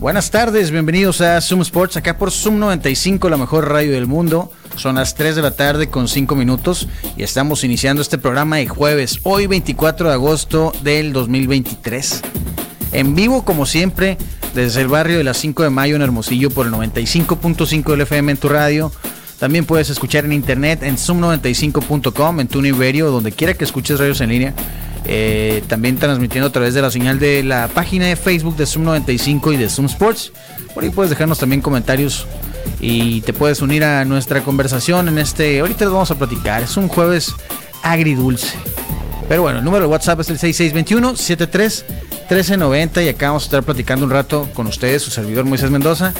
Buenas tardes, bienvenidos a Zoom Sports, acá por Zoom 95, la mejor radio del mundo. Son las 3 de la tarde con 5 minutos y estamos iniciando este programa de jueves, hoy 24 de agosto del 2023. En vivo, como siempre, desde el barrio de las 5 de mayo en Hermosillo por el 95.5 del FM en tu radio. También puedes escuchar en internet en zoom95.com, en tu Radio, donde quiera que escuches radios en línea. Eh, también transmitiendo a través de la señal de la página de Facebook de Zoom 95 y de Zoom Sports. Por ahí puedes dejarnos también comentarios y te puedes unir a nuestra conversación en este. Ahorita les vamos a platicar. Es un jueves agridulce. Pero bueno, el número de WhatsApp es el 6621 73 1390 y acá vamos a estar platicando un rato con ustedes, su servidor Moisés Mendoza.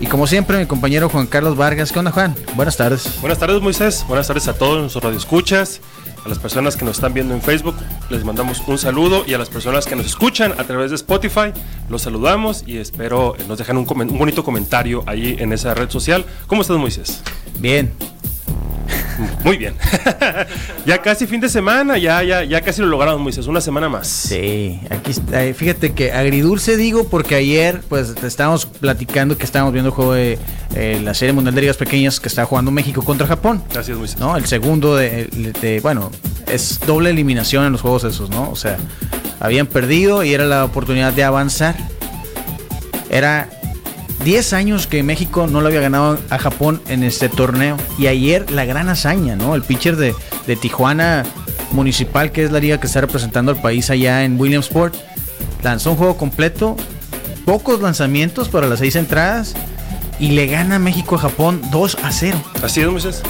Y como siempre, mi compañero Juan Carlos Vargas. ¿Qué onda, Juan? Buenas tardes. Buenas tardes, Moisés. Buenas tardes a todos nuestros radioescuchas. A las personas que nos están viendo en Facebook les mandamos un saludo y a las personas que nos escuchan a través de Spotify los saludamos y espero nos dejan un, un bonito comentario ahí en esa red social. ¿Cómo estás Moisés? Bien, muy bien. ya casi fin de semana, ya, ya, ya casi lo logramos, Moisés. Una semana más. Sí, aquí está. Eh, fíjate que agridulce digo porque ayer, pues, estábamos platicando que estábamos viendo el juego de eh, la Serie Mundial de Ligas Pequeñas que está jugando México contra Japón. Gracias, Moisés. ¿No? El segundo de, bueno, es doble eliminación en los juegos esos, ¿no? O sea, habían perdido y era la oportunidad de avanzar. Era 10 años que México no lo había ganado a Japón en este torneo. Y ayer la gran hazaña, ¿no? El pitcher de, Tijuana Municipal, que es la liga que está representando al país allá en Williamsport, lanzó un juego completo, pocos lanzamientos para las seis entradas y le gana México a Japón 2 a 0. Así es, Moisés.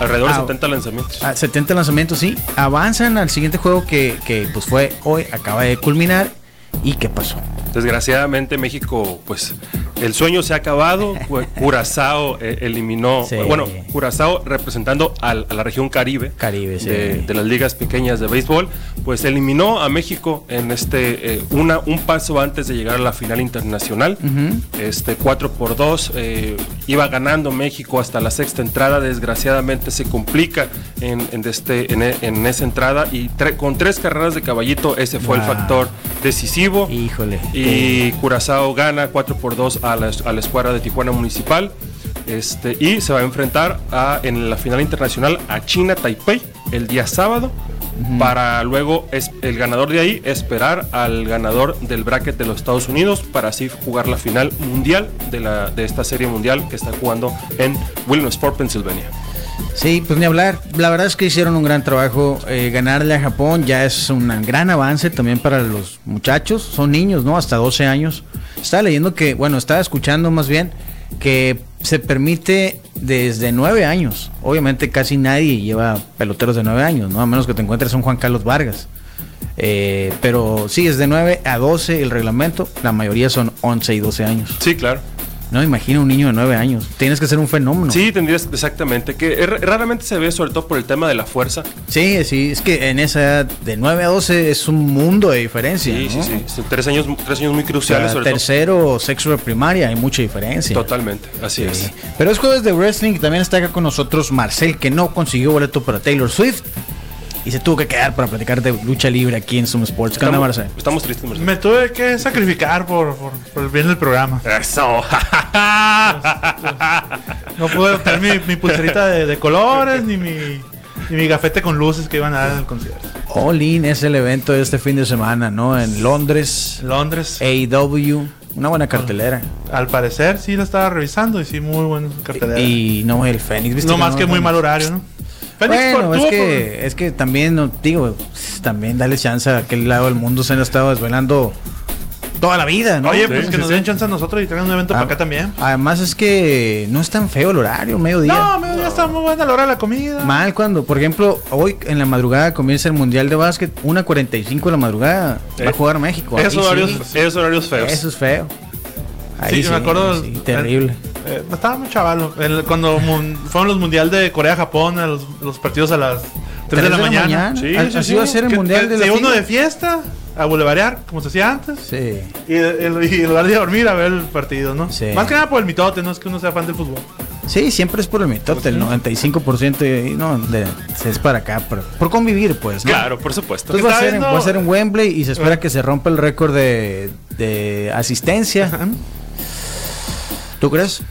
Alrededor de 70 ah, lanzamientos. 70 ah, lanzamientos, sí. Avanzan al siguiente juego que, que pues fue hoy, acaba de culminar. ¿Y qué pasó? Desgraciadamente México, pues el sueño se ha acabado. Curazao eh, eliminó, bueno, Curazao representando a la región Caribe, Caribe de, las ligas pequeñas de béisbol, pues eliminó a México en este eh, una un paso antes de llegar a la final internacional. Este 4 por 2 eh, iba ganando México hasta la sexta entrada. Desgraciadamente se complica en, este, en, esa entrada y con tres carreras de caballito ese fue el factor decisivo. Híjole. Y Curazao gana 4 por 2 a la, a la escuadra de Tijuana Municipal. Este, y se va a enfrentar a, en la final internacional a China Taipei el día sábado. Para luego es, el ganador de ahí esperar al ganador del bracket de los Estados Unidos para así jugar la final mundial de, la, de esta serie mundial que está jugando en Williamsport, Pennsylvania. Sí, pues ni hablar. La verdad es que hicieron un gran trabajo. Eh, ganarle a Japón ya es un gran avance también para los muchachos. Son niños, ¿no? Hasta 12 años. Estaba leyendo que, bueno, estaba escuchando más bien que se permite desde 9 años. Obviamente casi nadie lleva peloteros de 9 años, ¿no? A menos que te encuentres un Juan Carlos Vargas. Eh, pero sí, es de 9 a 12 el reglamento. La mayoría son 11 y 12 años. Sí, claro. No, imagina un niño de nueve años. Tienes que ser un fenómeno. Sí, tendrías exactamente. Que raramente se ve, sobre todo por el tema de la fuerza. Sí, sí, es que en esa edad de 9 a 12 es un mundo de diferencia. Sí, sí, sí. Tres años, tres años muy cruciales. sobre tercero o sexto de primaria hay mucha diferencia. Totalmente, así es. Pero es jueves de wrestling. También está acá con nosotros Marcel, que no consiguió boleto para Taylor Swift y se tuvo que quedar para platicar de lucha libre aquí en Zoom Sports. ¿Qué estamos, Estamos tristes, Marcelo. Me tuve que sacrificar por, por, el bien del programa. Eso. no pude obtener mi, pulserita de, colores ni mi, ni mi gafete con luces que iban a dar en el concierto. All In es el evento de este fin de semana, ¿no? En Londres. Londres. AEW. Una buena cartelera. Al parecer sí la estaba revisando y sí, muy buena cartelera. Y no el Fénix. No más que muy mal horario, ¿no? Bueno, es que, es que también, digo, también dale chance a aquel lado del mundo se han estado desvelando toda la vida, ¿no? Oye, Sí, pues que sí, nos sí. den chance a nosotros y traigan un evento Ah, para acá también. Además es que no es tan feo el horario, mediodía. No, me- ya está muy buena la hora de la comida. Mal cuando, por ejemplo, hoy en la madrugada comienza el Mundial de Básquet, 1.45 de la madrugada, va a Eh, jugar México. Esos horarios, esos horarios feos. Eso es feo. Ahí Sí, me acuerdo. sí, terrible. Eh, estaba muy chavalo. El- cuando mun- fueron los mundial de Corea-Japón, los, los partidos a las 3 de la mañana. Sí, A- sí, Así sí. va a ser el Mundial de la uno de fiesta a bulevarear, como se hacía antes. Sí. Y, el- y en lugar de dormir a ver el partido, ¿no? Sí. Más que nada por el mitote, no es que uno sea fan del fútbol. Sí, siempre es por el mitote, el 95% y no, de- es para acá, por, por convivir, pues. ¿no? Claro, por supuesto. Entonces va a, ser, va a ser en Wembley y se espera que se rompa el récord de, de asistencia. ¿Tú crees?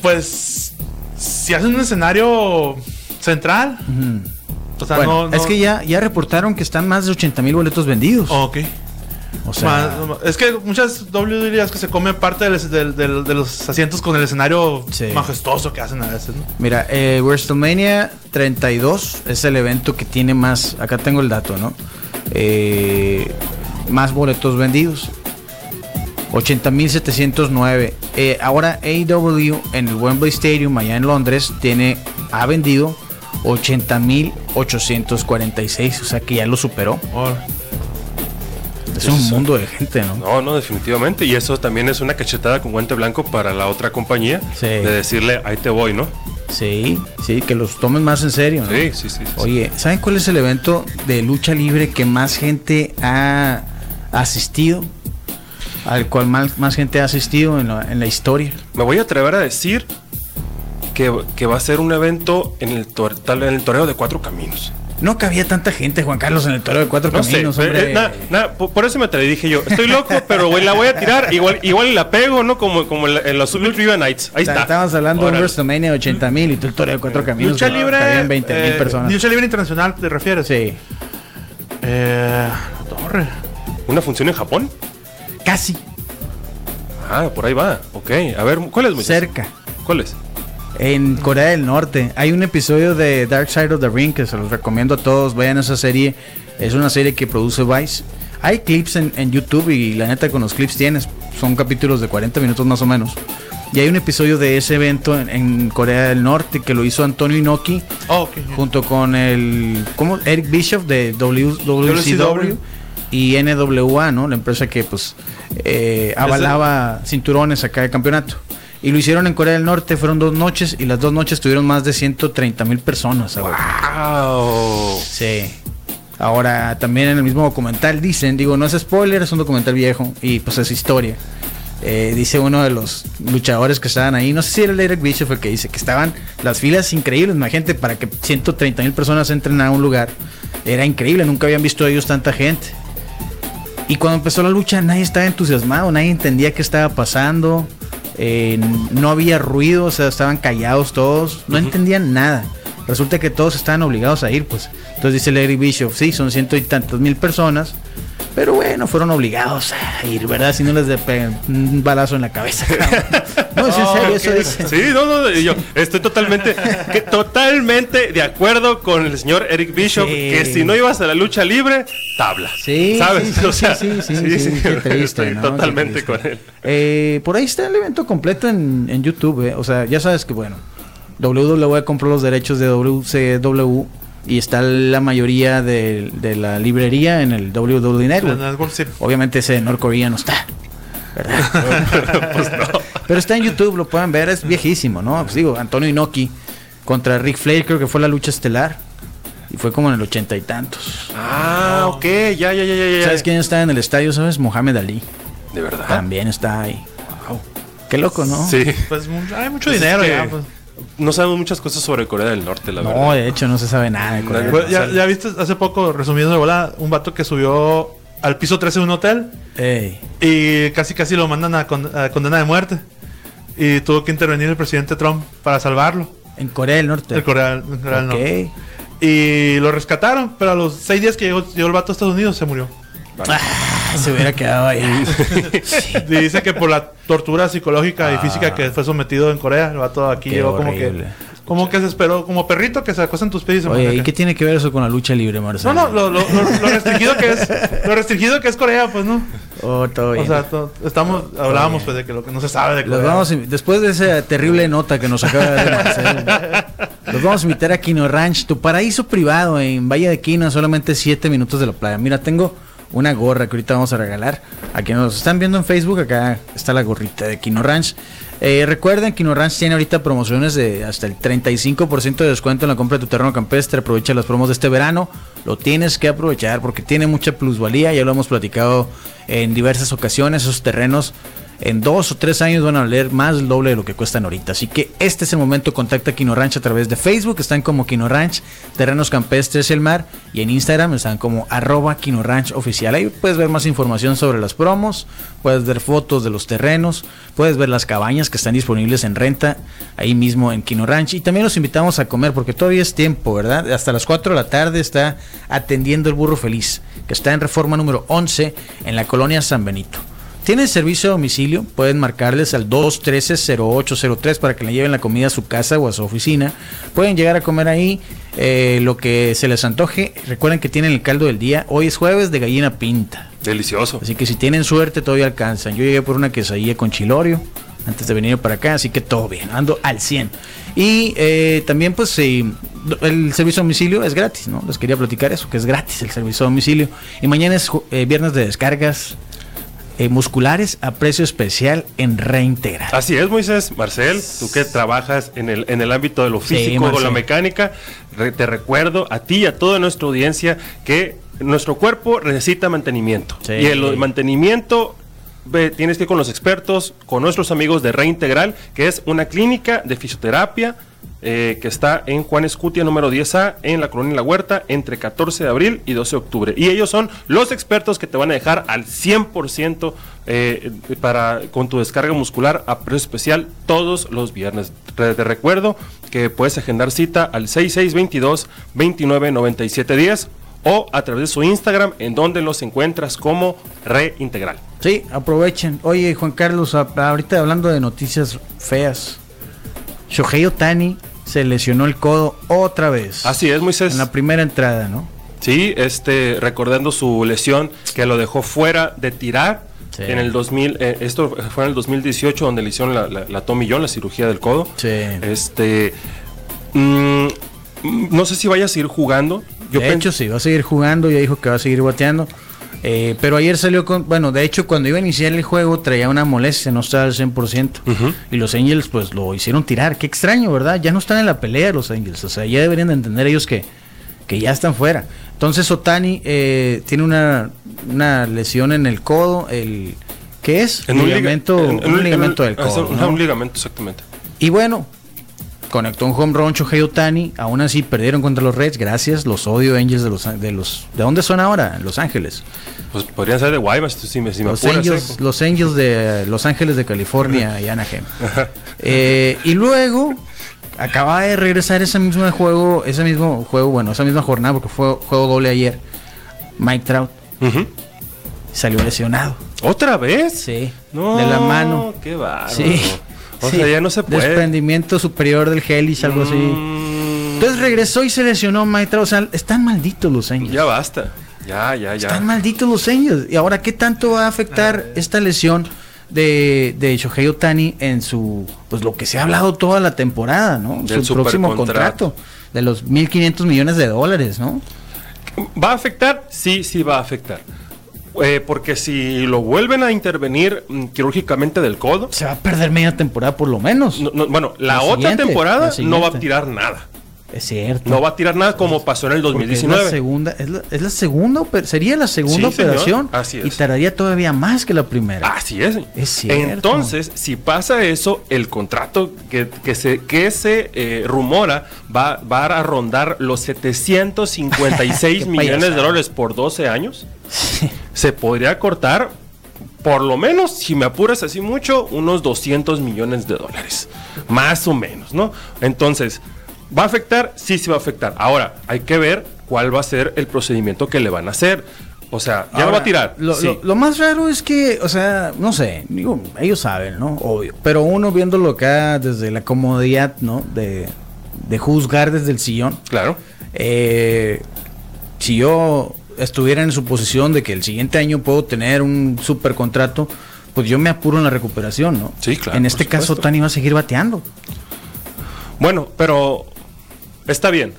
Pues, si hacen un escenario central, o sea, bueno, no, no- es que ya, ya reportaron que están más de 80 mil boletos vendidos. Ok. o sea, Más- es que muchas WWEs que se comen parte de los asientos con el escenario Sí. majestuoso que hacen a veces, ¿no? mira, eh, WrestleMania 32 es el evento que tiene más, acá tengo el dato, ¿no? Eh, más boletos vendidos. 80.709. Eh, ahora AEW en el Wembley Stadium allá en Londres tiene ha vendido 80.846, o sea que ya lo superó. Es un mundo de gente, ¿no? No, no, definitivamente. Y eso también es una cachetada con guante blanco para la otra compañía. Sí. De decirle, ahí te voy, ¿no? Sí, sí, que los tomen más en serio, ¿no? Sí, sí, sí. sí. Oye, ¿saben cuál es el evento de lucha libre que más gente ha asistido? Al cual más, más gente ha asistido en la, en la historia. Me voy a atrever a decir que, que va a ser un evento en el, tor- tal- en el toreo de cuatro caminos. No cabía tanta gente, Juan Carlos, en el toro de cuatro No sé, caminos, eh, hombre. eh, na- na, por, por eso me atreví, dije yo, estoy loco, pero güey, la voy a tirar, igual, igual la pego, ¿no? Como, como en, la- en los Trivia Nights. Ahí está. Estábamos hablando de un. WrestleMania de 80 mil y tú el toro de cuatro caminos. Lucha ¿no? libre. Cabían 20 mil eh, personas. Lucha libre internacional, ¿te refieres? Sí, Eh, la torre. ¿Una función en Japón? Casi, Ah, por ahí va. Ok. A ver, ¿cuál es? Moisés? cerca. ¿Cuál es? En Corea del Norte hay un episodio de Dark Side of the Ring que se los recomiendo a todos. Vean esa serie. Es una serie que produce Vice. Hay clips en, en YouTube y la neta con los clips tienes. Son capítulos de 40 minutos más o menos. Y hay un episodio de ese evento en, en Corea del Norte que lo hizo Antonio Inoki Oh, ok. junto con el ¿cómo? Eric Bishop de W- WCW y NWA, ¿no? La empresa que pues eh, avalaba cinturones acá de campeonato. Y lo hicieron en Corea del Norte, fueron dos noches y las dos noches tuvieron más de 130 mil personas. ¡Wow! Sí. Ahora, también en el mismo documental dicen, digo, no es spoiler, es un documental viejo y pues es historia. Eh, dice uno de los luchadores que estaban ahí, no sé si era el Eric Bischoff el que dice que estaban las filas increíbles, imagínate, para que 130 mil personas entren a un lugar. Era increíble, nunca habían visto ellos tanta gente. Y cuando empezó la lucha nadie estaba entusiasmado, nadie entendía qué estaba pasando, eh, no había ruido, o sea, estaban callados todos, no entendían nada. Resulta que todos estaban obligados a ir, pues. Entonces dice Larry Bishop, sí, son ciento y tantas mil personas, pero bueno, fueron obligados a ir, ¿verdad? Si no les de un balazo en la cabeza. No, es en serio, eso dice. Sí, no, no, yo estoy totalmente, que- totalmente de acuerdo con el señor Eric Bishop, Sí. que si no ibas a la lucha libre, tabla. Sí, ¿sabes? sí, sí, O sea, sí, sí, sí, sí, qué triste, estoy ¿no? Qué totalmente triste. con él. Eh, por ahí está el evento completo en, en YouTube. eh. O sea, ya sabes que, bueno, WWE compró los derechos de WCW y está la mayoría de, de la librería en el WWE Network. Obviamente ese de Norcorea no está. ¿Verdad? Pues no. Pero está en YouTube, lo pueden ver, es viejísimo, ¿no? Pues digo, Antonio Inoki contra Rick Flair, creo que fue la lucha estelar. Y fue como en el ochenta y tantos. Ah, ok, ya, ya, ya, ya, ya. ¿Sabes quién está en el estadio? ¿Sabes? Mohamed Ali. De verdad. También está ahí. Qué loco, ¿no? Sí. Pues hay mucho Pues es dinero que ya. Pues. No sabemos muchas cosas sobre Corea del Norte, la No, verdad. de hecho no se sabe nada de Corea. Pues, ya, ya viste hace poco, resumiendo de bola, un vato que subió al piso 13 de un hotel Ey, y casi casi lo mandan a, con- a condena de muerte. Y tuvo que intervenir el presidente Trump para salvarlo. en Corea del Norte. El Corea, el Corea del. Norte. Y lo rescataron, pero a los seis días que llegó, llegó el vato a Estados Unidos se murió. Ah, se hubiera quedado ahí. Dice que por la tortura psicológica y física que fue sometido en Corea, el vato aquí llegó como que, como que se esperó, como perrito que se acuesta en tus pies y se Oye, ¿y qué tiene que ver eso con la lucha libre, Marcelo? No, no, lo, lo- lo- lo restringido que es, lo restringido que es Corea, pues no. Oh, todo bien. O sea, to- estamos, hablábamos pues de que lo que no se sabe de Corea. vamos después de esa terrible nota que nos acaba de dar Marcelo, los vamos a invitar a Quino Ranch, tu paraíso privado en Valle de Quino, a solamente 7 minutos de la playa. Mira, tengo una gorra que ahorita vamos a regalar. A quienes nos están viendo en Facebook, acá está la gorrita de Quino Ranch. Eh, recuerden, Quino Ranch tiene ahorita promociones de hasta el 35% de descuento en la compra de tu terreno campestre. Aprovecha las promos de este verano. Lo tienes que aprovechar porque tiene mucha plusvalía. Ya lo hemos platicado en diversas ocasiones. Esos terrenos en dos o tres años van a valer más del doble de lo que cuestan ahorita. Así que este es el momento. Contacta a Quino Ranch a través de Facebook. Están como Quino Ranch, Terrenos Campestres El Mar. Y en Instagram están como arroba Quino Ranch Oficial. Ahí puedes ver más información sobre las promos. Puedes ver fotos de los terrenos. Puedes ver las cabañas que están disponibles en renta. Ahí mismo en Quino Ranch. Y también los invitamos a comer porque todavía es tiempo, ¿verdad? Hasta las 4 de la tarde está atendiendo el burro feliz. Que está en reforma número 11 en la colonia San Benito. Tienen servicio a domicilio, pueden marcarles al 213-0803 para que le lleven la comida a su casa o a su oficina. Pueden llegar a comer ahí eh, lo que se les antoje. Recuerden que tienen el caldo del día. Hoy es jueves de gallina pinta. Delicioso. Así que si tienen suerte todavía alcanzan. Yo llegué por una quesadilla con chilorio antes de venir para acá, así que todo bien, ando al 100. Y eh, también pues sí, el servicio a domicilio es gratis, ¿no? Les quería platicar eso, que es gratis el servicio a domicilio. Y mañana es eh, viernes de descargas eh, musculares a precio especial en Reintegral. Así es, Moisés. Marcel, tú que trabajas en el, en el ámbito de lo Sí, físico o la mecánica, re- te recuerdo a ti y a toda nuestra audiencia que nuestro cuerpo necesita mantenimiento. Sí. Y el mantenimiento tienes que ir con los expertos, con nuestros amigos de Reintegral, que es una clínica de fisioterapia eh, que está en Juan Escutia número 10A en la colonia La Huerta entre 14 de abril y 12 de octubre. Y ellos son los expertos que te van a dejar al 100% eh, para, con tu descarga muscular a precio especial todos los viernes. Te, recuerdo que puedes agendar cita al 6622 299710 o a través de su Instagram en donde los encuentras como Reintegral. Sí, aprovechen. Oye, Juan Carlos, ahorita hablando de noticias feas. Shohei Otani se lesionó el codo otra vez. Así es, Moisés. En la primera entrada, ¿no? Sí, este, recordando su lesión que lo dejó fuera de tirar Sí. en el 2000, eh, esto fue en el 2018 donde le hicieron la, la, la Tommy John, la cirugía del codo. Sí. Este, mm, mm, no sé si vaya a seguir jugando. Yo de hecho, sí, va a seguir jugando, ya dijo que va a seguir bateando. Eh, pero ayer salió con, bueno, de hecho cuando iba a iniciar el juego traía una molestia, no estaba al 100%. Ujú. Y los Angels pues lo hicieron tirar. Qué extraño, ¿verdad? Ya no están en la pelea los Angels. O sea, ya deberían de entender ellos que, que ya están fuera. Entonces Otani eh, tiene una, una lesión en el codo, el ¿qué es? en un liga- ligamento, en- en un en ligamento del codo. un- ¿no? un ligamento, exactamente. Y bueno, conectó un home run Shohei Otani. Aún así perdieron contra los Reds. Gracias. Los odio Angels de los de los. ¿De dónde son ahora? Los Ángeles. Pues podrían ser de Guaymas, si me, si me Los Angels, eh. los Angels de Los Ángeles de California y Anaheim. Eh, y luego acaba de regresar ese mismo juego, ese mismo juego, bueno, esa misma jornada porque fue juego doble ayer. Mike Trout salió lesionado. ¿Otra vez? Sí. No, de la mano. Qué bárbaro. Sí. O sí. sea, ya no se puede. Desprendimiento superior del Helix, algo así. Mm, Entonces regresó y se lesionó Trout. O sea, están malditos los Angels. ya basta. Ya, ya, ya. Están malditos los Angels. Y ahora, ¿qué tanto va a afectar esta lesión de, de Shohei Otani en su, pues lo que se ha hablado toda la temporada, ¿no? Del su próximo contrato de los 1.500 millones de dólares, ¿no? ¿Va a afectar? Sí, sí va a afectar. Eh, porque si lo vuelven a intervenir mm, quirúrgicamente del codo, Se va a perder media temporada por lo menos. no- no, bueno, la, La otra siguiente, temporada la no va a siguiente. tirar nada. Es cierto. No va a tirar nada como pasó en el Porque Es 2019. la segunda, es la, es la segunda, sería la segunda Sí, operación. Así es. Y tardaría todavía más que la primera. Así es. Es cierto. Entonces, si pasa eso, el contrato que, que se, que se eh, rumora va, va a rondar los 756 Qué millones de dólares por 12 años. Se podría cortar, por lo menos, si me apuras así mucho, unos 200 millones de dólares. Más o menos, ¿no? Entonces, ¿va a afectar? Sí, sí va a afectar. Ahora, hay que ver cuál va a ser el procedimiento que le van a hacer. O sea, ya lo va a tirar. Lo, sí. lo- lo más raro es que, o sea, no sé, digo, ellos saben, ¿no? Obvio. Pero uno viéndolo acá desde la comodidad, ¿no? De, de juzgar desde el sillón. Claro. eh, si yo estuviera en su posición de que el siguiente año puedo tener un super contrato, pues yo me apuro en la recuperación, ¿no? Sí, claro, En este caso. Tani va a seguir bateando. Bueno, pero está bien.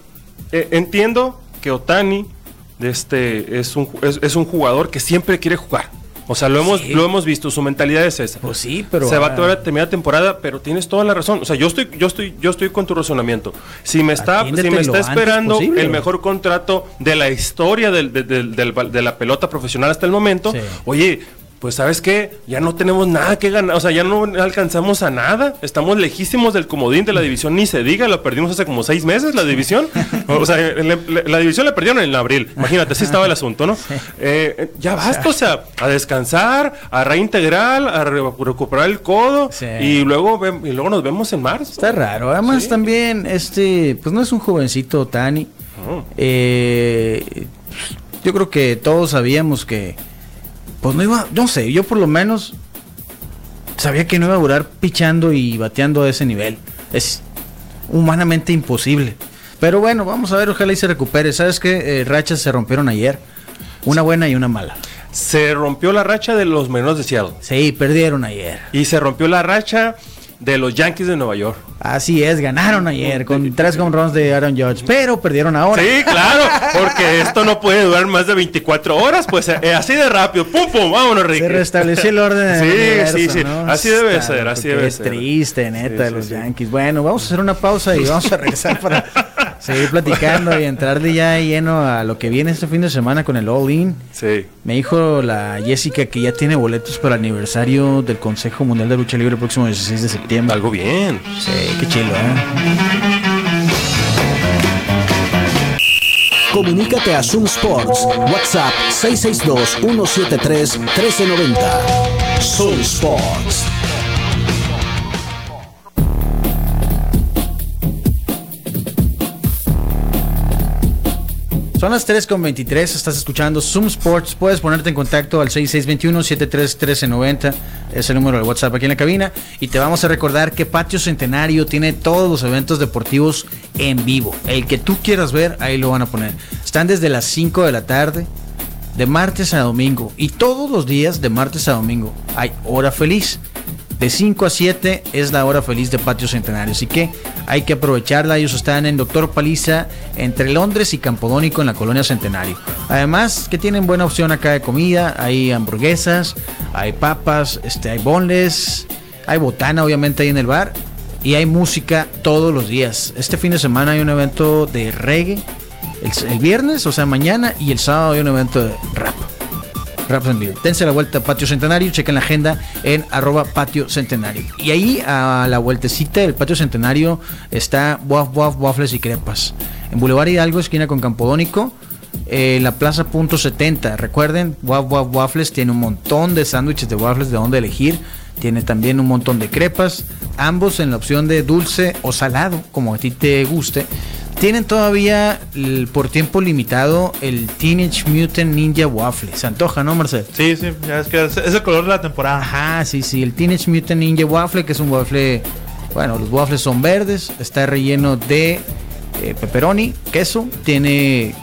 Eh, entiendo que Otani este, es, un, es, es un jugador que siempre quiere jugar. O sea, lo hemos, Sí. lo hemos visto, su mentalidad es esa. Pues sí, pero. se va a ah, terminar la temporada, pero tienes toda la razón. O sea, yo estoy, yo estoy, yo estoy con tu razonamiento. Si me está, si me está esperando posible. el mejor contrato de la historia del- de, del- del- de la pelota profesional hasta el momento, Sí. oye, pues sabes qué, ya no tenemos nada que ganar, o sea, ya no alcanzamos a nada, estamos lejísimos del comodín de la división, ni se diga, la perdimos hace como seis meses la división, o sea, la división la perdieron en abril, imagínate, así estaba el asunto, ¿no? Eh, eh, ya basta, o sea, a descansar, a reintegrar, a re- recuperar el codo Sí. y luego y luego nos vemos en marzo. Está raro. Además, Sí. también, este, pues no es un jovencito Tani. Eh, yo creo que todos sabíamos que, pues no iba, no sé, yo por lo menos sabía que no iba a durar pichando y bateando a ese nivel. Es humanamente imposible. Pero bueno, vamos a ver, ojalá y se recupere. ¿Sabes qué? rachas se rompieron ayer. Una buena y una mala. Se rompió la racha de los menores de Seattle Sí, perdieron ayer. y se rompió la racha de los Yankees de Nueva York. Así es, ganaron ayer con tres home runs de Aaron Judge, pero perdieron ahora. Sí, claro, porque esto no puede durar más de 24 horas, pues eh, así de rápido, pum, pum, vámonos, Ricky. Se restableció el orden Sí, universo, sí, sí. ¿no? Así debe Está, ser, así debe es ser. triste, neta, Sí, de los sí. Yankees. Bueno, vamos a hacer una pausa y vamos a regresar para seguir platicando y entrarle ya lleno a lo que viene este fin de semana con el All In. Sí. Me dijo la Jessica que ya tiene boletos para el aniversario del Consejo Mundial de Lucha Libre el próximo 16 de septiembre. Algo bien. Sí, qué chilo, ¿eh? Comunícate a Zoom Sports. WhatsApp 662-173-1390. Zoom Sports. Son las 3.23, estás escuchando Zoom Sports. Puedes ponerte en contacto al 6621-731390, es el número de WhatsApp aquí en la cabina. Y te vamos a recordar que Patio Centenario tiene todos los eventos deportivos en vivo. El que tú quieras ver, ahí lo van a poner. Están desde las 5 de la tarde, de martes a domingo. Y todos los días, de martes a domingo, hay hora feliz. De 5 a 7 es la hora feliz de Patio Centenario. Así que hay que aprovecharla. Ellos están en Doctor Paliza, entre Londres y Campodónico, en la colonia Centenario. Además, que tienen buena opción acá de comida. Hay hamburguesas, hay papas, este, hay bonles, hay botana, obviamente, ahí en el bar. Y hay música todos los días. Este fin de semana hay un evento de reggae. El, el viernes, o sea, mañana. Y el sábado hay un evento de rap. Raps en vivo. Dense la vuelta Patio Centenario, chequen la agenda en arroba Patio Centenario. Y ahí a la vueltecita del Patio Centenario está Waf Waf Waffles y Crepas. En Boulevard Hidalgo, esquina con Campodónico, eh, la Plaza Punto 70. Recuerden, Waf Waf Waffles tiene un montón de sándwiches de waffles de donde elegir. Tiene también un montón de crepas, ambos en la opción de dulce o salado, como a ti te guste. Tienen todavía el- por tiempo limitado el Teenage Mutant Ninja Waffle. Se antoja, ¿no, Marcel? Sí, sí, ya es que es, es el color de la temporada. Ajá, sí, sí, el Teenage Mutant Ninja Waffle, que es un waffle, bueno, los waffles son verdes, está relleno de eh, pepperoni, queso, tiene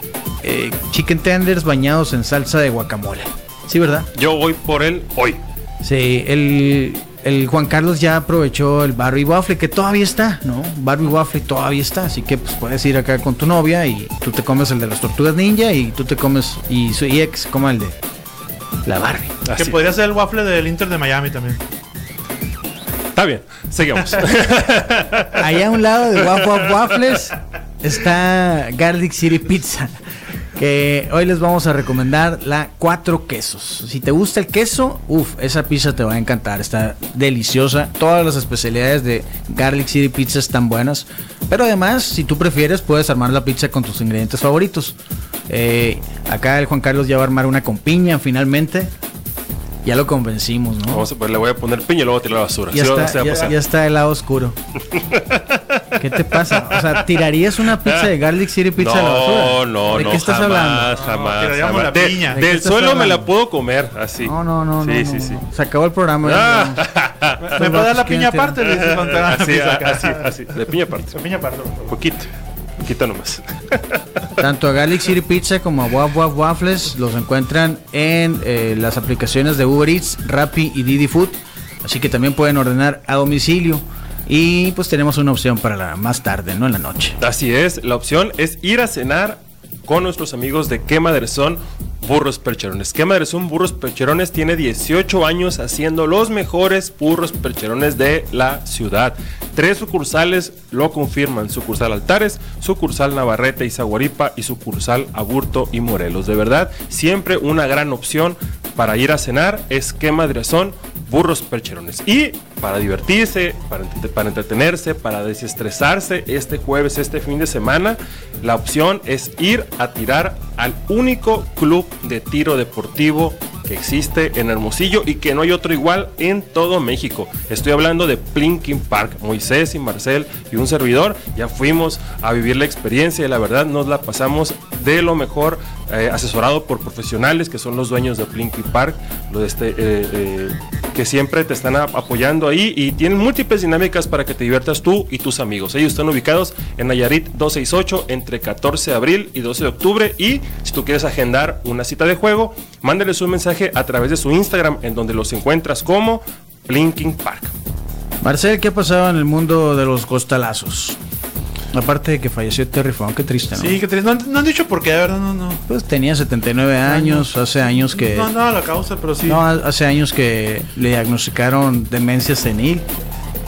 eh, chicken tenders bañados en salsa de guacamole. Sí, ¿verdad? Yo voy por él hoy. Sí, el, el Juan Carlos ya aprovechó el Barbie Waffle, que todavía está, ¿no? Barbie Waffle todavía está, así que pues puedes ir acá con tu novia y tú te comes el de las tortugas ninja y tú te comes, y su y ex coma el de la Barbie. Que podría ser el waffle del Inter de Miami también. Está bien, seguimos. Allá a un lado de Waf Waf Waffles está Garlic City Pizza. Hoy les vamos a recomendar la cuatro quesos. Si te gusta el queso, uff, esa pizza te va a encantar. Está deliciosa. Todas las especialidades de Garlic City Pizza están buenas. Pero además, si tú prefieres, puedes armar la pizza con tus ingredientes favoritos. Eh, acá el Juan Carlos ya va a armar una con piña finalmente. Ya lo convencimos, ¿no? Vamos a, pues, le voy a poner piña y luego tirar la basura. Ya Sí, está, ya, ya está el lado oscuro. ¿Qué te pasa? O sea, ¿tirarías una pizza de Garlic City Pizza a la basura? No, no, ¿De no. qué estás jamás, hablando? Jamás, tiraríamos jamás. la De- piña. ¿De del suelo me la puedo comer, así. No, no, no, Sí, no, sí, no, sí. no. Se acabó el programa. Ah, ¿Me puede dar la ¿quién piña aparte? Así, así, así. De piña aparte. La piña aparte. Poquito. Quita nomás. Tanto a City Pizza como a Waf Waf Waffles los encuentran en eh, las aplicaciones de Uber Eats, Rappi y Didi Food. Así que también pueden ordenar a domicilio. Y pues tenemos una opción para la más tarde, no en la noche. Así es, la opción es ir a cenar con nuestros amigos de Son Burros Percherones. Son Burros Percherones tiene 18 años haciendo los mejores burros percherones de la ciudad. Tres sucursales lo confirman: sucursal Altares, sucursal Navarrete y Zaguaripa y sucursal Aburto y Morelos. De verdad, siempre una gran opción para ir a cenar es Son burros percherones. Y para divertirse, para, para, entretenerse, para desestresarse este jueves, este fin de semana, la opción es ir a tirar al único club de tiro deportivo existe en Hermosillo y que no hay otro igual en todo México. Estoy hablando de Plinking Park. Moisés y Marcel y un servidor ya fuimos a vivir la experiencia y la verdad nos la pasamos de lo mejor, eh, asesorado por profesionales que son los dueños de Plinking Park, lo este, eh, eh, que siempre te están apoyando ahí y tienen múltiples dinámicas para que te diviertas tú y tus amigos. Ellos están ubicados en Nayarit 268 entre 14 de abril y 12 de octubre y si tú quieres agendar una cita de juego, mándales un mensaje a través de su Instagram en donde los encuentras como Blinking Park. Marcel, ¿qué ha pasado en el mundo de los costalazos? Aparte de que falleció Terry Funk, qué triste, ¿no? Sí, qué triste. No, han dicho por qué, de verdad, no, no. Pues tenía 79 años, hace años que... No, no, la causa, pero sí. No, hace años que le diagnosticaron demencia senil.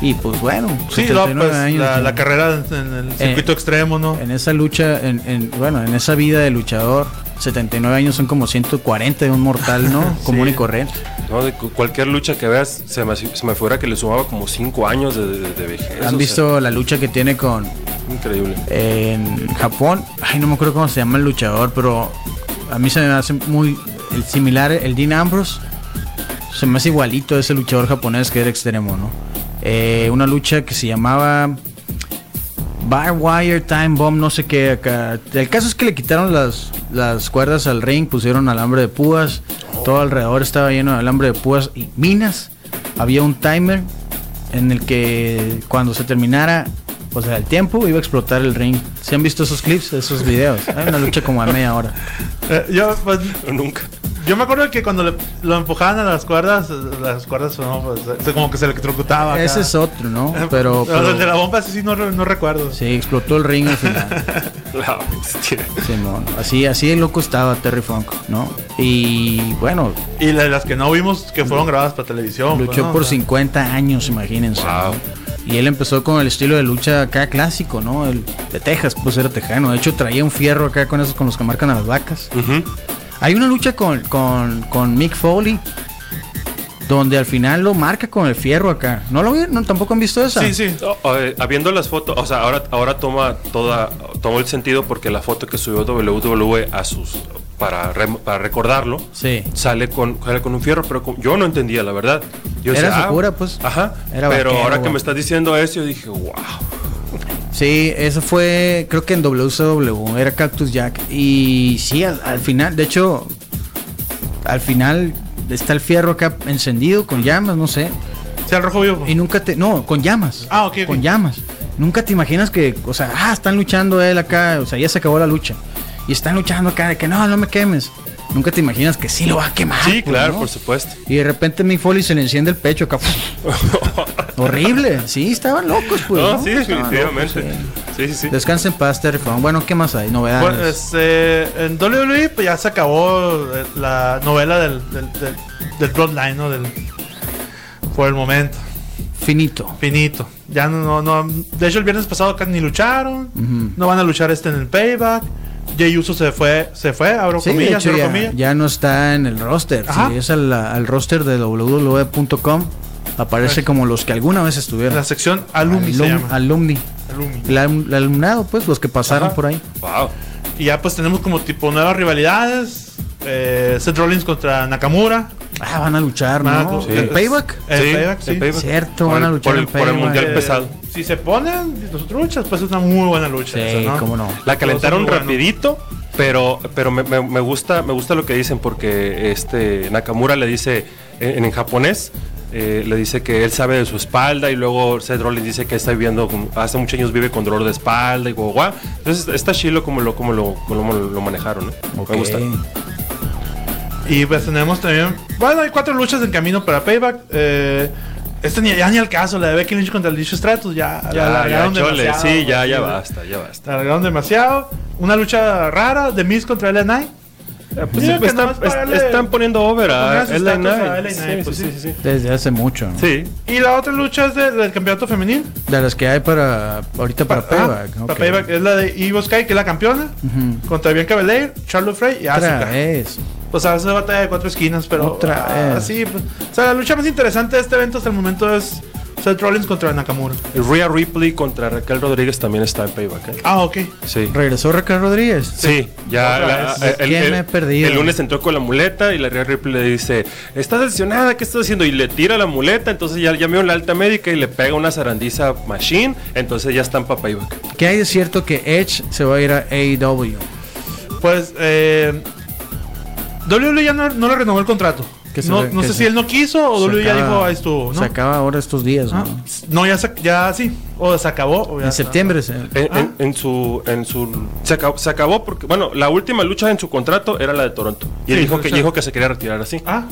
Y pues bueno, sí, no, pues, años, la, carrera en el circuito extremo, ¿no? En esa lucha, en, en, bueno, en esa vida de luchador, 79 años son como 140 de un mortal, ¿no? Común y corriente. No, de cualquier lucha que veas, se me, se me fuera que le sumaba como 5 años de, de, vejez. ¿Han visto la lucha que tiene con. Increíble. En Japón, ay, no me acuerdo cómo se llama el luchador, pero a mí se me hace muy el similar, el Dean Ambrose. Se me hace igualito ese luchador japonés que era extremo, ¿no? Eh, una lucha que se llamaba Bar Wire Time Bomb, no sé qué acá. El caso es que le quitaron las, las cuerdas al ring, pusieron alambre de púas, todo alrededor estaba lleno de alambre de púas y minas. Había un timer en el que cuando se terminara, o sea, el tiempo iba a explotar el ring. ¿Se han visto esos clips, esos videos? Hay una lucha como a media hora. Eh, yo, pues, nunca. Yo me acuerdo que cuando lo empujaban a las cuerdas, las cuerdas no, pues, como que se electrocutaba. Ese es otro, ¿no? Pero, pero, el de la bomba sí no, no recuerdo. Sí, explotó el ring al final. así, así loco estaba Terry Funk, ¿no? Y bueno. Y las que no vimos que fueron grabadas para televisión. Luchó pues, por 50 años, imagínense. Y él empezó con el estilo de lucha acá clásico, ¿no? El de Texas, pues era tejano. De hecho, traía un fierro acá con esos con los que marcan a las vacas. Hay una lucha con, con, Mick Foley. Donde al final lo marca con el fierro acá. ¿No lo vieron? ¿Tampoco han visto esa? Sí, sí. habiendo las fotos, o sea, ahora, ahora toma toda, tomó el sentido porque la foto que subió WWE a sus para, para recordarlo, sí. sale con, con un fierro, pero yo no entendía la verdad. Yo Era su cura, pues. Ajá. pero ahora que me estás diciendo eso, yo dije, wow. Sí, eso fue, creo que en WCW, era Cactus Jack. Y sí, al, final, de hecho, al final está el fierro acá encendido con llamas, no sé. ¿Sea el rojo vivo? Y nunca te. No, con llamas. Ah, ok. Con llamas. Nunca te imaginas que, o sea, ah, están luchando él acá, o sea, ya se acabó la lucha. Y están luchando acá de que no, no me quemes. Nunca te imaginas que sí lo va a quemar. Sí, pues, claro, por supuesto. Y de repente mi Foley se le enciende el pecho acá. Horrible. Sí, estaban locos, pues. No, sí, definitivamente. sí. sí, sí, Descansen en paz, Terry Bueno, ¿qué más hay? Novedades. Bueno, este, en WWE pues, ya se acabó eh, la novela del, del, del, plotline, ¿no? Del, por el momento. Finito. Finito. Ya no, no, De hecho, el viernes pasado casi ni lucharon. No van a luchar este en el payback. Jay Uso se fue, se fue, abro comillas, ya, ya, no está en el roster. Si es al, roster de www.com, aparece como los que alguna vez estuvieron. La sección alumni se llama. Alumni. El, alumnado, pues, los que pasaron por ahí. Wow. Y ya pues tenemos como tipo nuevas rivalidades. Eh, Seth Rollins contra Nakamura. Ah, van a luchar, ¿no? Sí. ¿El payback? El payback, sí. Cierto, van a luchar por el, mundial pesado. Si se ponen los luchas, pues es una muy buena lucha. Sí, cómo no. La calentaron rapidito, pero, pero me, me, gusta, me gusta lo que dicen porque este Nakamura le dice en, en japonés eh, le dice que él sabe de su espalda y luego Seth Rollins dice que está viviendo, hace muchos años vive con dolor de espalda y guau, guau. Entonces está chilo como lo, como lo, como lo, lo manejaron, ¿no? Ok. Me gusta. Y pues tenemos también. Bueno, hay cuatro luchas en camino para Payback. Eh, este ni, ya ni al caso, la de Becky Lynch contra el Dicho Stratus. Ya, la Ya, ya, alargaron chole, demasiado. sí, ya, ya Sí, basta, ya basta. La alargaron demasiado. Una lucha rara de Miz contra LA Knight. Eh, pues, Digo que están, nomás para est- darle- están poniendo over a LA Knight. LA Sí, pues sí, sí. sí, sí. Desde hace mucho. ¿no? Sí. Y la otra lucha es de- del campeonato femenil. De las que hay para ahorita para Ah, Payback. Para ok. Payback es la de Ivy Sky, que es la campeona. Ujú. Contra Bianca Belair, Charlotte Frey y Otra Asuka. vez. Pues hace batalla de cuatro esquinas, pero. Otra ah, vez. sí, pues, o sea, la lucha más interesante de este evento hasta el momento es Seth Rollins contra Nakamura. Rhea Ripley contra Raquel Rodríguez también está en payback. ¿eh? Ah, ok. Sí. Regresó Raquel Rodríguez. Sí, ya la- eh, ¿De qué me he perdido? el lunes entró con la muleta y la Rhea Ripley le dice, ¿estás lesionada? ¿Qué estás haciendo? Y le tira la muleta, entonces ya llamó la alta médica y le pega una zarandiza machine, entonces ya están para payback. ¿Qué hay de cierto que Edge se va a ir a AEW? Pues, eh. WWE ya no, no le renovó el contrato. Que se No, ve- no que sé se- si él no quiso o Se WWE ya acaba- dijo, ahí estuvo, ¿no? Se acaba ahora estos días, Ah, ¿no? No, ya, se- ya sí. O se acabó. o ya En está. septiembre. se- En, Ah. en- en su, en su, se acabó, se acabó porque, bueno, la última lucha en su contrato era la de Toronto. Y él Sí, dijo que, sí. dijo que se quería retirar así. Ah,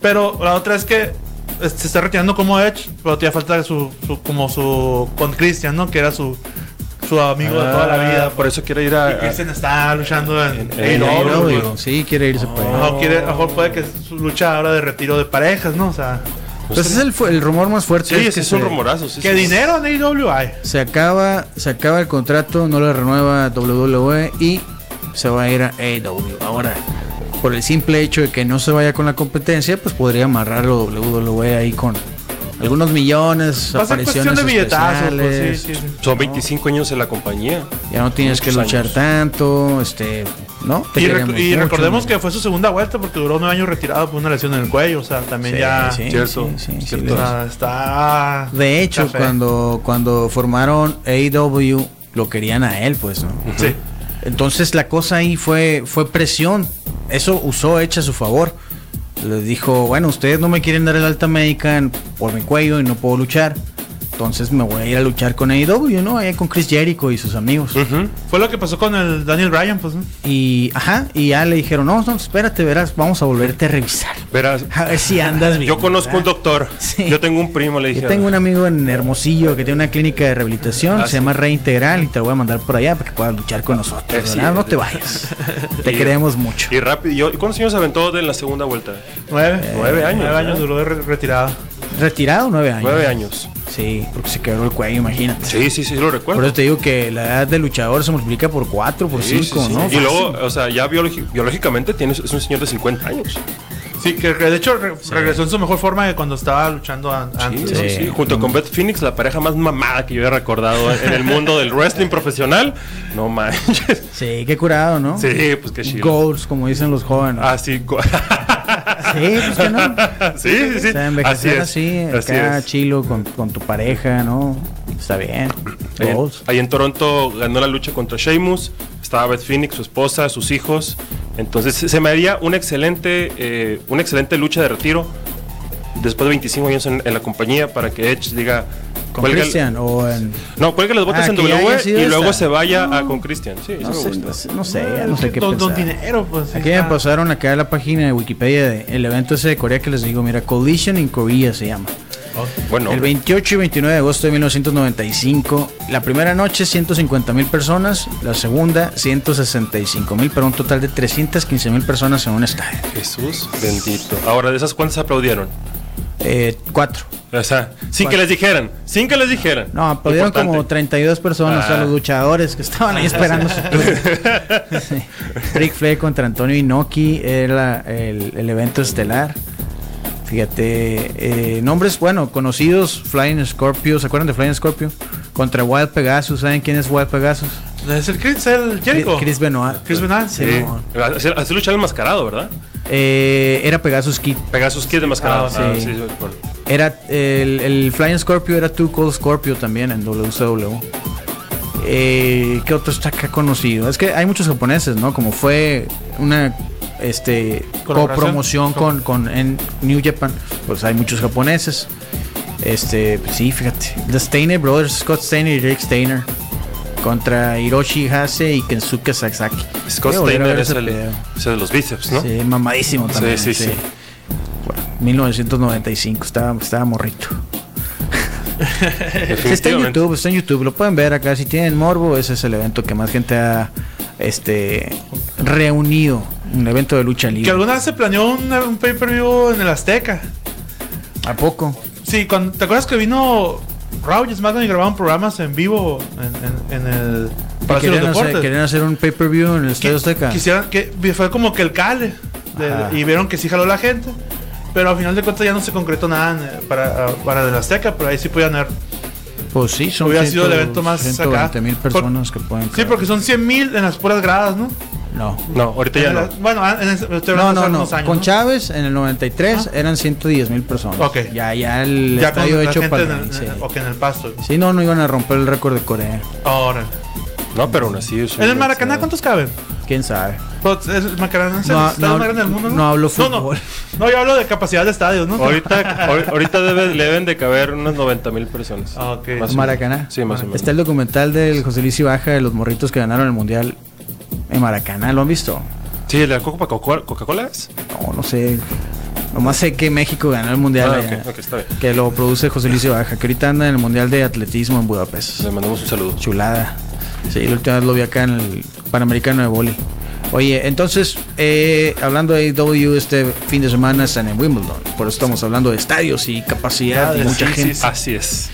pero la otra es que eh, se está retirando como Edge, pero todavía falta su, su- como su con Christian, ¿no? Que era su, su amigo de toda la Ah, vida. Por eso quiere ir a... Y Christian está luchando en, pero Sí, quiere irse para a lo allá. mejor quiere- a lo mejor puede que su lucha ahora de retiro de parejas, ¿no? O sea, Pues ese es el, rumor más fuerte. Sí, es ese que es un se- rumorazo. sí, ¿qué sí. dinero en AEW hay? Se acaba, se acaba el contrato, no lo renueva WWE y se va a ir a AEW. Ahora, por el simple hecho de que no se vaya con la competencia, pues podría amarrarlo WWE ahí con algunos millones, Va a ser cuestión apariciones de billetazos, pues especiales. sí, sí, sí. Son 25 años en la compañía. Ya no tienes que Muchos luchar años. tanto, este, ¿no? Te Y, rec- y mucho, recordemos que fue su segunda vuelta porque duró nueve años retirado por una lesión en el cuello. O sea, también Sí, ya. sí, Cierto, sí, sí, sí, cierto. O sea, está. De hecho, café. cuando, cuando formaron AEW, lo querían a él, pues, ¿no? Sí. Entonces la cosa ahí fue, fue presión. Eso usó Edge a su favor. Les dijo, bueno, ustedes no me quieren dar el alta médica por mi cuello y no puedo luchar. Entonces me voy a ir a luchar con AEW, ¿no? Ahí con Chris Jericho y sus amigos. Fue lo que pasó con el Daniel Bryan, pues. ¿no? Y, ajá, y ya le dijeron, no, no, espérate, verás, vamos a volverte a revisar. Verás, A ver si andas bien. yo conozco un doctor. Sí. Yo tengo un primo, le dije. Yo tengo un amigo en Hermosillo que tiene una clínica de rehabilitación, Ah, se sí. llama Reintegral y te lo voy a mandar por allá para que puedas luchar con nosotros. Eh, sí, no te vayas. te y- queremos mucho. Y rápido. ¿Y cuántos años se aventó de la segunda vuelta? Nueve. nueve años, Nueve años duró de re- retirada. ¿Retirado? Nueve años. Nueve años. Sí, porque se quebró el cuello, imagínate. Sí, sí, sí, lo recuerdo. Por eso te digo que la edad del luchador se multiplica por cuatro, por Sí, sí, cinco, sí. ¿no? Y luego, o sea, ya biologi- biológicamente tiene, es un señor de 50 años. Sí, que de hecho re- regresó en su mejor forma de cuando estaba luchando an- Sí, antes. sí, sí. Sí. Junto con Beth Phoenix, la pareja más mamada que yo he recordado en el mundo del wrestling profesional. No manches. Sí, qué curado, ¿no? Sí, pues qué chido. Goals, como dicen los jóvenes. Ah, sí. Sí, pues que no. sí, sí, sí. O sea, Así envejecer es. así, así acá es. chilo con, con tu pareja, ¿no? Está bien. Ahí ahí en Toronto ganó la lucha contra Sheamus. Estaba Beth Phoenix, su esposa, sus hijos. Entonces se me haría una excelente, eh, una excelente lucha de retiro después de 25 años en, en la compañía para que Edge diga. Con cuelga el- Christian o en... No, cuelga las botas Ah, en W y luego esta. se vaya a con Christian. Sí, No eso sé, me no gusta. sé, no sé, no sé qué don, don pensar. dinero, pues. Aquí me pasaron acá a la página de Wikipedia del evento ese de Corea que les digo, mira, Collision in Korea se llama. Bueno, El 28 y 29 de agosto de 1995, la primera noche 150 mil personas, la segunda 165 mil, para un total de 315 mil personas en un estadio. Jesús bendito. Ahora, ¿de esas cuántas aplaudieron? Eh, cuatro. O sea, sin que les dijeran, sin que les dijeran. No, aplaudieron como Importante. 32 personas, o sea, Ah. los luchadores que estaban ahí esperando su. Sí. Rick Flair contra Antonio Inoki era el, el evento estelar. Fíjate, eh, nombres, bueno, conocidos, Flying Scorpio, ¿se acuerdan de Flying Scorpio? Contra Wild Pegasus, ¿saben quién es Wild Pegasus? Es el Chris, el Jericho. Chris Benoit. Chris Benoit, Sí. Sí. Así, luchaba el mascarado, ¿verdad? Eh, era Pegasus Kid. Pegasus Kid de mascarado. Ah, sí. sí, sí. Era el, el Flying Scorpio era Too Cold Scorpio también en WCW. Eh, ¿Qué otro está acá conocido? Es que hay muchos japoneses, ¿no? Como fue una este copromoción con, con en New Japan. Pues hay muchos japoneses. Este, sí, fíjate. The Steiner Brothers, Scott Steiner y Rick Steiner. Contra Hiroshi Hase y Kensuke Sasaki. Scott Steiner ver es ese el, es el de los bíceps, ¿no? Sí, mamadísimo también. sí, sí. Bueno, 1995, estaba, estaba morrito. Sí, está en. YouTube, está en YouTube, lo pueden ver acá. Si tienen morbo, ese es el evento que más gente ha este reunido. Un evento de lucha Que libre. alguna vez se planeó un, un pay-per-view en el Azteca. ¿A poco? Sí, cuando, ¿te acuerdas que vino Raw y SmackDown y grababan programas en vivo en, en- en el Palacio de los hacer, Deportes? querían hacer un pay-per-view en el Estadio Azteca. Quisieran que fue como que el cale de- y vieron que sí jaló la gente. Pero al final de cuentas ya no se concretó nada para, para el Azteca, pero ahí sí podían haber. Pues sí, son Hubiera sido el 100, evento más acá. 120 mil Por- personas que pueden. Sí, porque son 100 mil en las puras gradas, ¿no? No. No, ahorita ya En no. Bueno, estoy No, hablando no, hace no. unos años, Con ¿no? Chávez en el 93 eran 110 mil personas. Ok. Ya, ya el estadio hecho para en el- el, sí. o que en el pasto. Sí, no, no iban a romper el récord de Corea. Ahora. No, pero aún así ¿En el Maracaná cuántos caben? ¿Quién sabe? Pues, ¿Es el Maracaná es el No, estadio no, más grande del mundo? no hablo No, fútbol. no. No, yo hablo de capacidad de estadios, ¿no? Ahorita, ahor- ahorita debe- le deben de caber unas 90 mil personas. Ah, ok. Más o menos. Maracaná. Sí, más o menos. Está el documental del José Luis Baja de los morritos que ganaron el mundial en Maracaná. ¿Lo han visto? Sí, ¿el de la Coca- Coca- Coca-Cola es? No, no sé. Nomás sé que México ganó el mundial. Ah, allá, ok, ok, está bien. Que lo produce José Luis Baja, que ahorita anda en el mundial de atletismo en Budapest. Le mandamos un saludo. Chulada. Sí, la última vez lo vi acá en el Panamericano de Boli. Oye, entonces, eh, hablando de AEW, este fin de semana están en Wimbledon. Por eso estamos hablando de estadios y capacidad y mucha sí, gente. sí. Así es.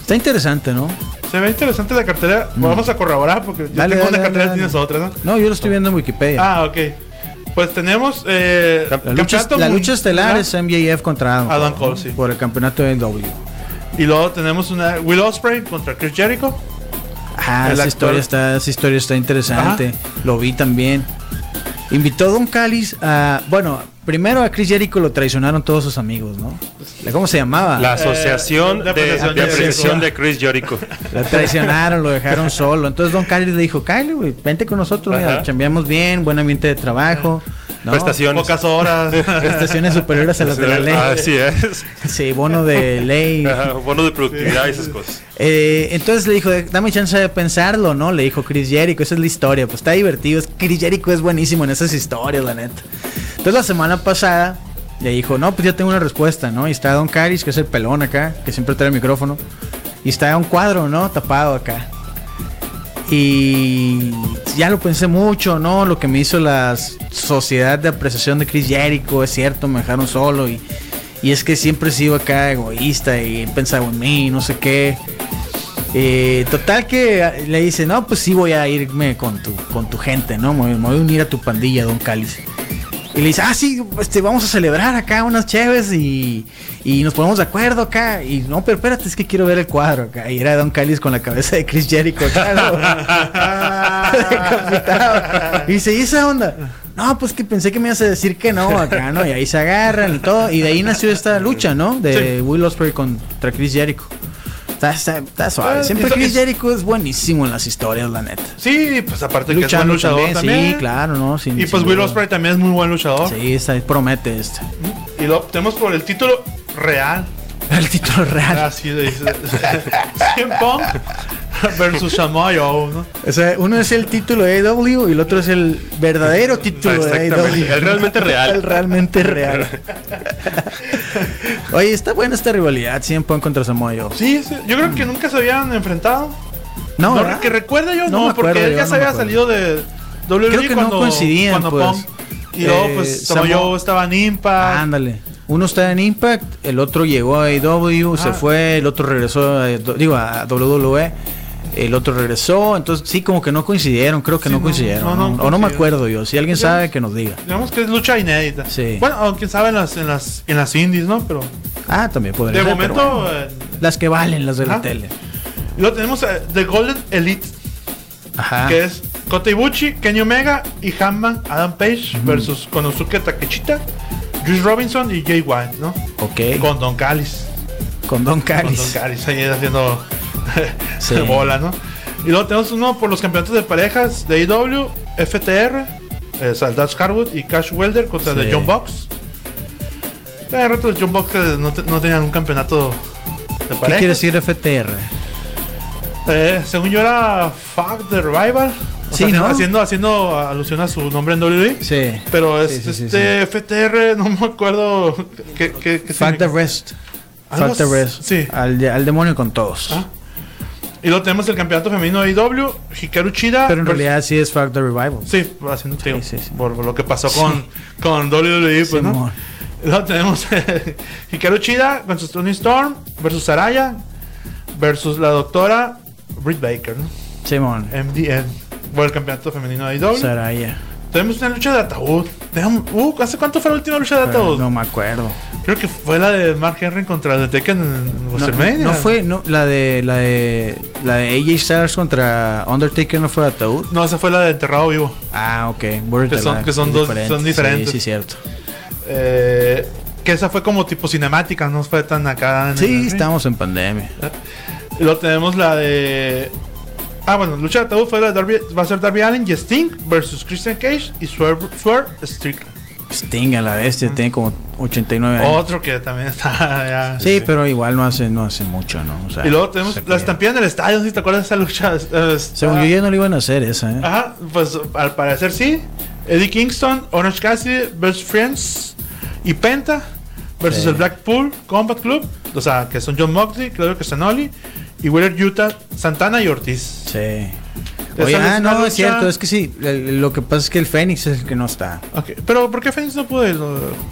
Está interesante, ¿no? Se ve interesante la cartera. Vamos a corroborar porque yo Mm. Dale, tengo dale, una cartera dale, tienes otra, ¿no? No, yo lo estoy viendo en Wikipedia. Ah, ok. Pues tenemos. Eh, la, lucha, la estelar es MJF contra Adam, Adam Cole, sí. por el campeonato de AEW. Y luego tenemos una Will Ospreay contra Chris Jericho. Ah, esa historia, está, esa historia está interesante. Lo vi también. Invitó a Don Callis a. Bueno, primero a Chris Jericho lo traicionaron todos sus amigos, ¿no? ¿Cómo se llamaba? La Asociación de de, Apreciación de de Apreciación de Chris Jericho. Lo traicionaron, lo dejaron solo. Entonces Don Callis le dijo: Kyle, güey, vente con nosotros, mira, chambeamos bien, buen ambiente de trabajo. ¿No? Prestaciones. Pocas horas. Prestaciones superiores a las de la ley. Así es. Sí, bono de ley. Ajá, Bono de productividad y esas cosas. Eh, entonces le dijo, dame chance de pensarlo, ¿no? Le dijo Chris Jericho, esa es la historia, pues está divertido. Chris Jericho es buenísimo en esas historias, la neta. Entonces la semana pasada le dijo, no, pues ya tengo una respuesta, ¿no? Y está Don Caris, que es el pelón acá, que siempre trae el micrófono. Y está un cuadro, ¿no? Tapado acá. Y ya lo pensé mucho, ¿no? Lo que me hizo la sociedad de apreciación de Chris Jericho, es cierto, me dejaron solo y, y es que siempre he sido acá egoísta y he pensado en mí, no sé qué. Eh, total que le dice, no, pues sí voy a irme con tu, con tu gente, ¿no? Me, voy a unir a tu pandilla, Don Cáliz. Y le dice, ah, sí, este, vamos a celebrar acá unas cheves y, y nos ponemos de acuerdo acá. Y no, pero espérate, es que quiero ver el cuadro acá. Y era Don Cáliz con la cabeza de Chris Jericho acá, ¿no? Y dice, ¿y esa onda? No, pues que pensé que me ibas a decir que no acá, ¿no? Y ahí se agarran y todo. Y de ahí nació esta lucha, ¿no? De Sí. Will Ospreay contra Chris Jericho. Está, está- está suave. Ah, Siempre Chris Jericho es buenísimo en las historias, la neta. Sí, pues aparte que es buen luchador también, también. sí, claro, ¿no? Sin- Y pues Will. Ospreay también es muy buen luchador. Sí, está, promete este. Y lo tenemos por el título real. El título real. Así de CM Punk versus Samoa ¿no? O sea, uno es el título de AEW y el otro es el verdadero título de AEW. el realmente real. El realmente real. Oye, está buena esta rivalidad, CM Punk contra Samoa Joe. Sí, sí, yo creo que nunca se habían enfrentado. No, No, ¿verdad? que recuerda yo, No no, acuerdo, porque él ya no se había salido de WWE Creo que no cuando, coincidían, cuando pues. Punk. Y luego, Eh, pues, Samoa Joe estaba en Impact. Ándale. Uno está en Impact, el otro llegó a AEW, se Ah. fue, el otro regresó, a, digo, a WWE, el otro regresó, entonces sí, como que no coincidieron, creo que Sí, no no, coincidieron, no, o no me acuerdo yo, si alguien Ya. sabe que nos diga. Digamos que es lucha inédita. Sí. Bueno, aunque sabe en las, en las, en las indies, ¿no? Pero Ah, también podría de ser, momento. bueno. eh, las que valen, las de la tele. y luego tenemos eh, The Golden Elite, Ajá. que es Kota Ibushi, Kenny Omega y Hanman Adam Page versus Konosuke Takechita, Juice Robinson y Jay White, ¿no? Ok. Con Don Callis. Con Don Con Callis. Don Callis ahí haciendo Sí. bola, ¿no? Y luego tenemos uno por los campeonatos de parejas de IW, FTR, eh, Dutch Harwood y Cash Welder contra Sí. The John Box. Eh, rato de John Box que no, te- no tenían un campeonato de ¿Qué pareja. quiere decir FTR? Eh, según yo era Fuck the Rival. O Sí, sea, ¿no? haciendo, haciendo alusión a su nombre en WWE. Sí. Pero es Sí, este FTR, no me acuerdo qué, qué, qué Fuck the rest. Fuck the rest. sí. Al, de- al demonio con todos. Ah. Y luego tenemos el campeonato femenino de IW, Hikaru Chida. Pero en realidad sí es the Revival. Sí, haciendo sí, sí. Por, por lo que pasó con, con WWE, pues. Luego tenemos Hikaru Chida versus Tony Storm versus Saraya versus la doctora Britt Baker, ¿no? Simón. MDN por el campeonato femenino de IW. Saraya. Tenemos una lucha de ataúd. Uh, ¿Hace cuánto fue la última lucha de ataúd? No me acuerdo. Creo que fue la de Mark Henry contra de Tekken en WrestleMania. no fue no, la de la de la de AJ Styles contra Undertaker no fue ataúd. No, esa fue la de Enterrado Vivo. Ah, ok. Buried Que son- que son dos- diferente. son diferentes. Sí, sí, cierto. Eh, que esa fue como tipo cinemática, no fue tan acá. en Sí, estamos en pandemia. Luego tenemos la de. Ah, bueno, lucha de ataúd fue la Darby, va a ser Darby Allen y Sting versus Christian Cage y Swerve, Swerve Strickland. Sting a la bestia, tiene como 89 años. Otro que también está ya. Sí, pero igual no hace, no hace mucho, ¿no? O sea, Y luego tenemos la estampida en el estadio, si te acuerdas de esa lucha. Según ah, yo ya no le iban a hacer esa, ¿eh? Ajá, pues al parecer sí. Eddie Kingston, Orange Cassidy versus Friends y Penta versus Sí. el Blackpool Combat Club. O sea, que son John Moxley, Claudio Castagnoli y Wheeler Utah, Santana y Ortiz. Sí. Oye, ah, no, lucha- es cierto, es que sí. Lo que pasa es que el Fénix es el que no está. Ok, pero ¿por qué Phoenix no pudo?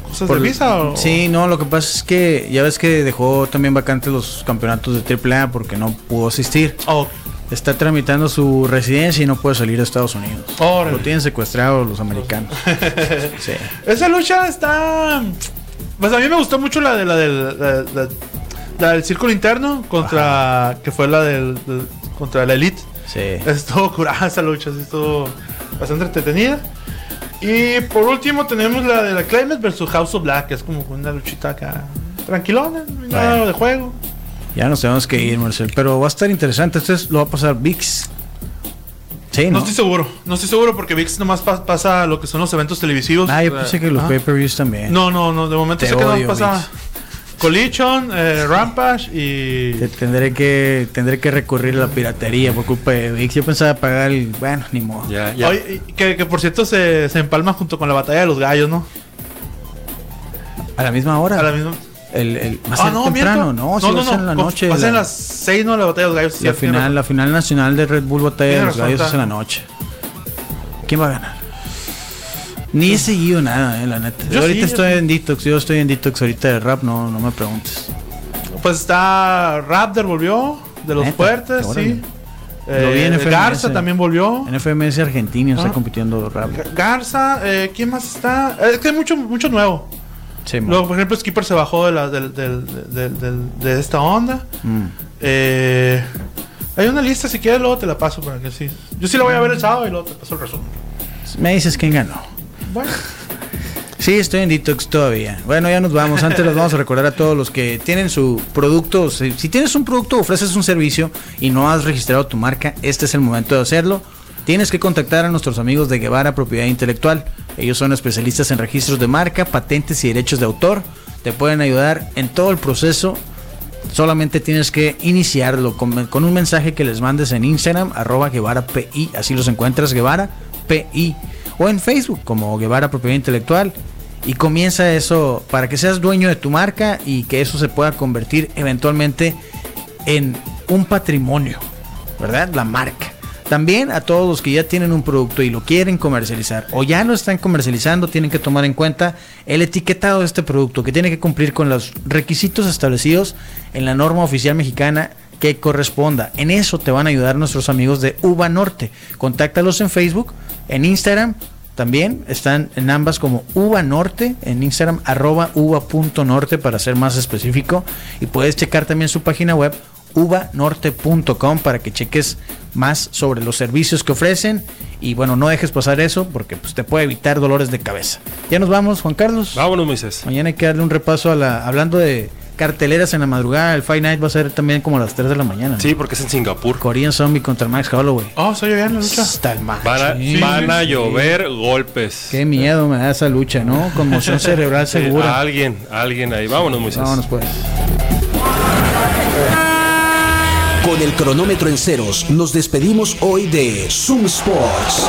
¿Cosas Por- de visa o...? Sí, no, lo que pasa es que ya ves que dejó también vacantes los campeonatos de AAA porque no pudo asistir. Oh, Está tramitando su residencia y no puede salir de Estados Unidos. Órale. Lo tienen secuestrado los americanos. sí. esa lucha está... Pues a mí me gustó mucho la de la del... La, la- la del círculo interno contra... Que fue la del... del- contra la Elite. Sí. Estuvo curada esa lucha, estuvo bastante entretenida. Y por último tenemos la de la Climate versus House of Black, que es como una luchita acá tranquilona, nada de juego. Ya nos tenemos que ir, Marcel. Pero va a estar interesante. Entonces lo va a pasar VIX. Sí, No ¿no? estoy seguro, no estoy seguro porque VIX nomás pa- pasa lo que son los eventos televisivos. Ah, yo pensé que los pay-per-views también. No, no, no, de momento Te sé que no odio, pasa VIX. Collision, eh, Rampage y... Te- Tendré que, tendré que recurrir a la piratería por culpa de VIX. Yo pensaba pagar el. Bueno, ni modo. Ya, ya. Oye, y que, que por cierto se, se empalma junto con la batalla de los gallos, ¿no? A la misma hora. A la misma... El, ser Ah, no, temprano, miento. ¿no? Sí, va a ser en la noche. Va a ser en la- las 6, ¿no? La batalla de los gallos. La tiene final, la final nacional de Red Bull Batalla de los Gallos es en la noche. ¿Quién va a ganar? Ni he seguido nada, eh, la neta. Yo ahorita sí, estoy en detox, yo estoy en detox ahorita de rap, no, no me preguntes. Pues está Raptor volvió, de los Neta, fuertes, sí. Lo vi en Eh, FMS. Garza también volvió. En FMS Argentina está Ah. compitiendo rap. Ga- Garza, eh, ¿quién más está? Eh, Es que hay mucho, mucho nuevo. Sí. Luego, por ejemplo, Skipper se bajó de, la, del- del- de esta onda. Mm. Eh, hay una lista, si quieres, luego te la paso para que sí. Yo sí la voy a ver el sábado y luego te paso el resumen. Me dices quién ganó. Bueno, Sí, estoy en detox todavía. Bueno, ya nos vamos. Antes les vamos a recordar a todos los que tienen su producto. Si, tienes un producto, ofreces un servicio y no has registrado tu marca, este es el momento de hacerlo. Tienes que contactar a nuestros amigos de Guevara Propiedad Intelectual. Ellos son especialistas en registros de marca, patentes y derechos de autor. Te pueden ayudar en todo el proceso. Solamente tienes que iniciarlo con, con un mensaje que les mandes en Instagram, arroba Guevara PI. Así los encuentras, Guevara PI. O en Facebook como Guevara Propiedad Intelectual. Y comienza eso para que seas dueño de tu marca y que eso se pueda convertir eventualmente en un patrimonio, ¿verdad? La marca. También a todos los que ya tienen un producto y lo quieren comercializar o ya lo están comercializando, tienen que tomar en cuenta el etiquetado de este producto que tiene que cumplir con los requisitos establecidos en la norma oficial mexicana que corresponda. En eso te van a ayudar nuestros amigos de Uva Norte. Contáctalos en Facebook, en Instagram. También están en ambas como Uva Norte, en Instagram arroba uva.norte para ser más específico. Y puedes checar también su página web uvanorte.com para que cheques más sobre los servicios que ofrecen. Y bueno, no dejes pasar eso porque pues, te puede evitar dolores de cabeza. Ya nos vamos, Juan Carlos. Vámonos, Moisés. Mañana hay que darle un repaso a la. Hablando de carteleras en la madrugada. El Fight Night va a ser también como a las 3 de la mañana. Sí, porque es en Singapur. Korean Zombie contra Max Holloway. Oh, soy bien la lucha. Está el macho. Van a, Sí. van a llover golpes. Qué miedo me da esa lucha, ¿no? Conmoción cerebral segura. alguien, alguien ahí. Vámonos, Moisés. Vámonos pues. Con el cronómetro en ceros, nos despedimos hoy de Zoom Sports.